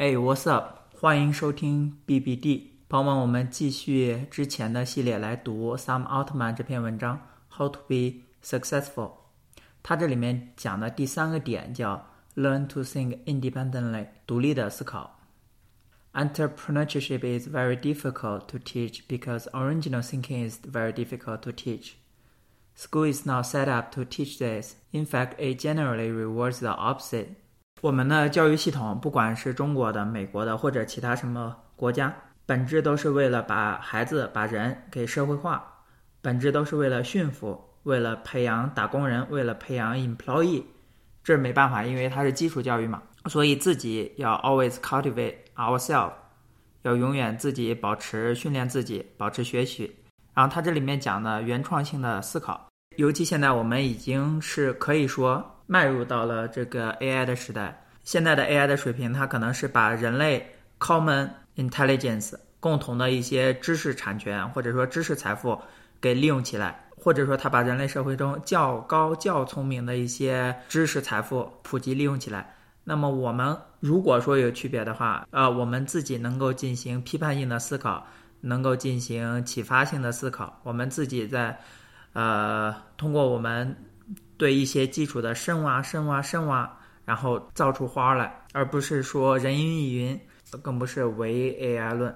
哎，What's up？欢迎收听 BBD，朋友们，我们继续之前的系列来读 Sam Altman 这篇文章《How to Be Successful》。它这里面讲的第三个点叫 Learn to think independently，独立的思考。Entrepreneurship is very difficult to teach because original thinking is very difficult to teach. School is not set up to teach this. In fact, it generally rewards the opposite. 我们的教育系统，不管是中国的、美国的或者其他什么国家，本质都是为了把孩子、把人给社会化，本质都是为了驯服，为了培养打工人，为了培养 employee。这没办法，因为它是基础教育嘛，所以自己要 always cultivate ourselves，要永远自己保持训练自己，保持学习。然后它这里面讲的原创性的思考，尤其现在我们已经是可以说。迈入到了这个 AI 的时代，现在的 AI 的水平，它可能是把人类 common intelligence 共同的一些知识产权或者说知识财富给利用起来，或者说它把人类社会中较高较聪明的一些知识财富普及利用起来。那么我们如果说有区别的话，呃，我们自己能够进行批判性的思考，能够进行启发性的思考，我们自己在呃通过我们。对一些基础的深挖、深挖、深挖，然后造出花来，而不是说人云亦云，更不是唯 AI 论。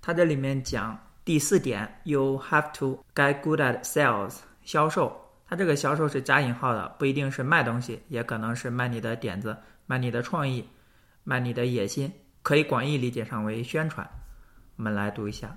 它这里面讲第四点，You have to get good at sales，销售。它这个销售是加引号的，不一定是卖东西，也可能是卖你的点子、卖你的创意、卖你的野心，可以广义理解上为宣传。我们来读一下。